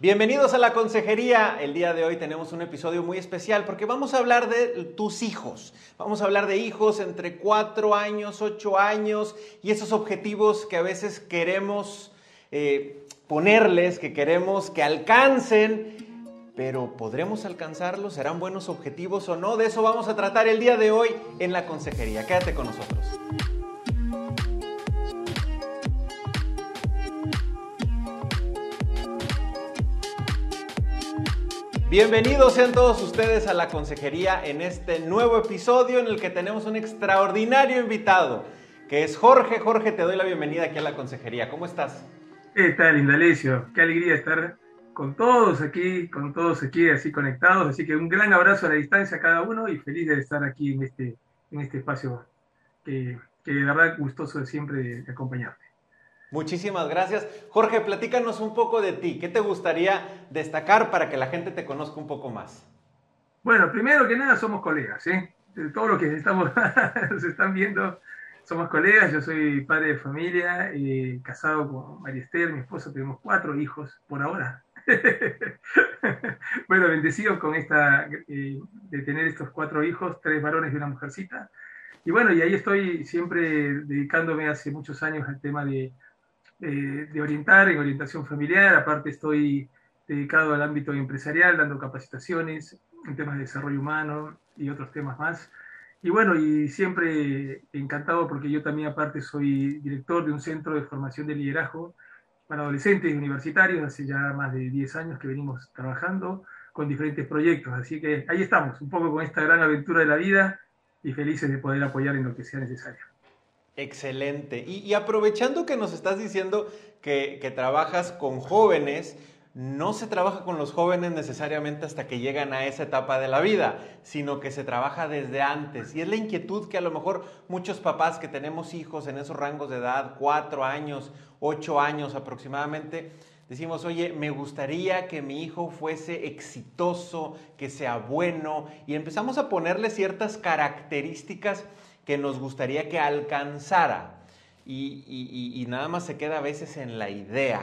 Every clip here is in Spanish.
Bienvenidos a la consejería. El día de hoy tenemos un episodio muy especial porque vamos a hablar de tus hijos. Vamos a hablar de hijos entre 4 años, 8 años y esos objetivos que a veces queremos eh, ponerles, que queremos que alcancen, pero ¿podremos alcanzarlos? ¿Serán buenos objetivos o no? De eso vamos a tratar el día de hoy en la consejería. Quédate con nosotros. Bienvenidos sean todos ustedes a la consejería en este nuevo episodio en el que tenemos un extraordinario invitado, que es Jorge. Jorge, te doy la bienvenida aquí a la consejería. ¿Cómo estás? ¿Qué tal, Indalecio? Qué alegría estar con todos aquí, con todos aquí así conectados. Así que un gran abrazo a la distancia a cada uno y feliz de estar aquí en este, en este espacio que, que de verdad gustoso de siempre acompañarte. Muchísimas gracias. Jorge, platícanos un poco de ti. ¿Qué te gustaría destacar para que la gente te conozca un poco más? Bueno, primero que nada somos colegas, ¿eh? De todo lo que estamos, nos están viendo, somos colegas. Yo soy padre de familia, eh, casado con María Esther, mi esposa. Tenemos cuatro hijos por ahora. bueno, bendecidos con esta, eh, de tener estos cuatro hijos, tres varones y una mujercita. Y bueno, y ahí estoy siempre dedicándome hace muchos años al tema de de orientar en orientación familiar, aparte estoy dedicado al ámbito empresarial, dando capacitaciones en temas de desarrollo humano y otros temas más. Y bueno, y siempre encantado porque yo también aparte soy director de un centro de formación de liderazgo para adolescentes y universitarios, hace ya más de 10 años que venimos trabajando con diferentes proyectos. Así que ahí estamos, un poco con esta gran aventura de la vida y felices de poder apoyar en lo que sea necesario. Excelente. Y, aprovechando que nos estás diciendo que, trabajas con jóvenes, no se trabaja con los jóvenes necesariamente hasta que llegan a esa etapa de la vida, sino que se trabaja desde antes. Y es la inquietud que a lo mejor muchos papás que tenemos hijos en esos rangos de edad, cuatro años, ocho años aproximadamente, decimos, oye, me gustaría que mi hijo fuese exitoso, que sea bueno, y empezamos a ponerle ciertas características que nos gustaría que alcanzara y, nada más se queda a veces en la idea.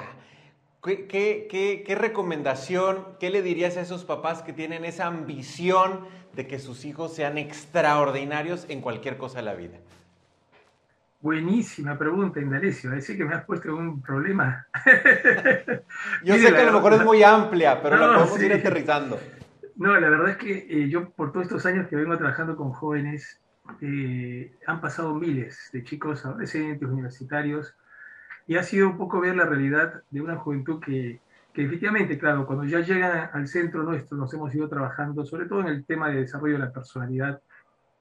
¿Qué, recomendación, qué le dirías a esos papás que tienen esa ambición de que sus hijos sean extraordinarios en cualquier cosa de la vida? Buenísima pregunta, Indalecio. Decir que me has puesto un problema. yo sé que a lo mejor es muy amplia, pero la podemos ir aterrizando. No, la verdad es que eh, yo por todos estos años que vengo trabajando con jóvenes, eh, han pasado miles de chicos adolescentes, universitarios, y ha sido un poco ver la realidad de una juventud que, que efectivamente, claro, cuando ya llega al centro nuestro, nos hemos ido trabajando, sobre todo en el tema de desarrollo de la personalidad,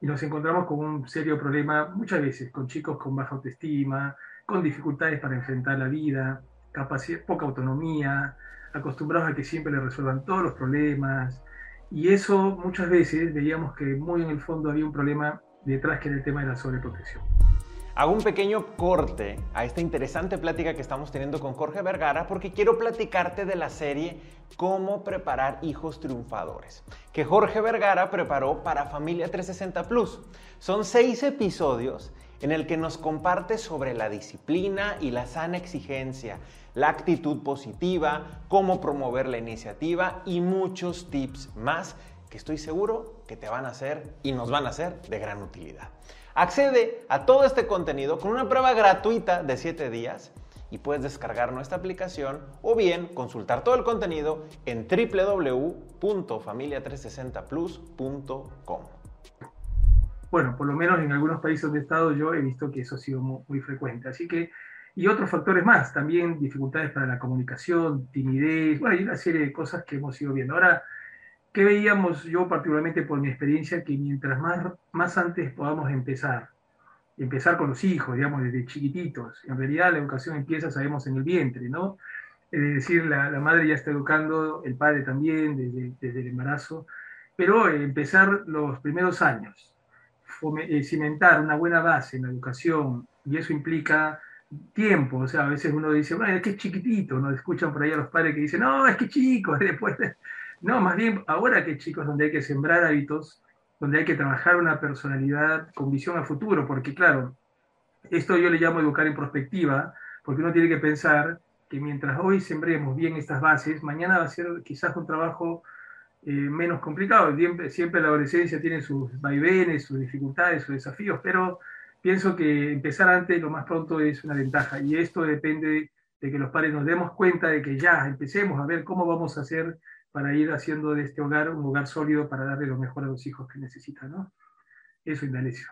y nos encontramos con un serio problema muchas veces, con chicos con baja autoestima, con dificultades para enfrentar la vida, poca autonomía, acostumbrados a que siempre le resuelvan todos los problemas, y eso muchas veces veíamos que muy en el fondo había un problema detrás que en el tema de la sobreprotección. Hago un pequeño corte a esta interesante plática que estamos teniendo con Jorge Vergara porque quiero platicarte de la serie Cómo preparar hijos triunfadores, que Jorge Vergara preparó para Familia 360 Plus. Son seis episodios en el que nos comparte sobre la disciplina y la sana exigencia, la actitud positiva, cómo promover la iniciativa y muchos tips más que estoy seguro que te van a hacer y nos van a hacer de gran utilidad. Accede a todo este contenido con una prueba gratuita de 7 días y puedes descargar nuestra aplicación o bien consultar todo el contenido en www.familia360plus.com. Bueno, por lo menos en algunos países he estado yo he visto que eso ha sido muy, muy frecuente. Así que, y otros factores más, también dificultades para la comunicación, timidez, bueno, hay una serie de cosas que hemos ido viendo. Ahora, ¿Qué veíamos yo particularmente por mi experiencia? Que mientras más, más antes podamos empezar, empezar con los hijos, digamos, desde chiquititos, en realidad la educación empieza, sabemos, en el vientre, ¿no? Es decir, la, la madre ya está educando, el padre también, desde, desde el embarazo, pero empezar los primeros años, eh, cimentar una buena base en la educación, y eso implica tiempo, o sea, a veces uno dice, bueno, es que es chiquitito, ¿no? Escuchan por ahí a los padres que dicen, no, es que chico, después no, más bien ahora que chicos, donde hay que sembrar hábitos, donde hay que trabajar una personalidad con visión a futuro, porque claro, esto yo le llamo educar en perspectiva, porque uno tiene que pensar que mientras hoy sembremos bien estas bases, mañana va a ser quizás un trabajo eh, menos complicado. Siempre, siempre, la adolescencia tiene sus vaivenes, sus dificultades, sus desafíos, pero pienso que empezar antes lo más pronto es una ventaja y esto depende de que los padres nos demos cuenta de que ya empecemos a ver cómo vamos a hacer para ir haciendo de este hogar un hogar sólido para darle lo mejor a los hijos que necesitan. ¿no? Eso, Indalecio.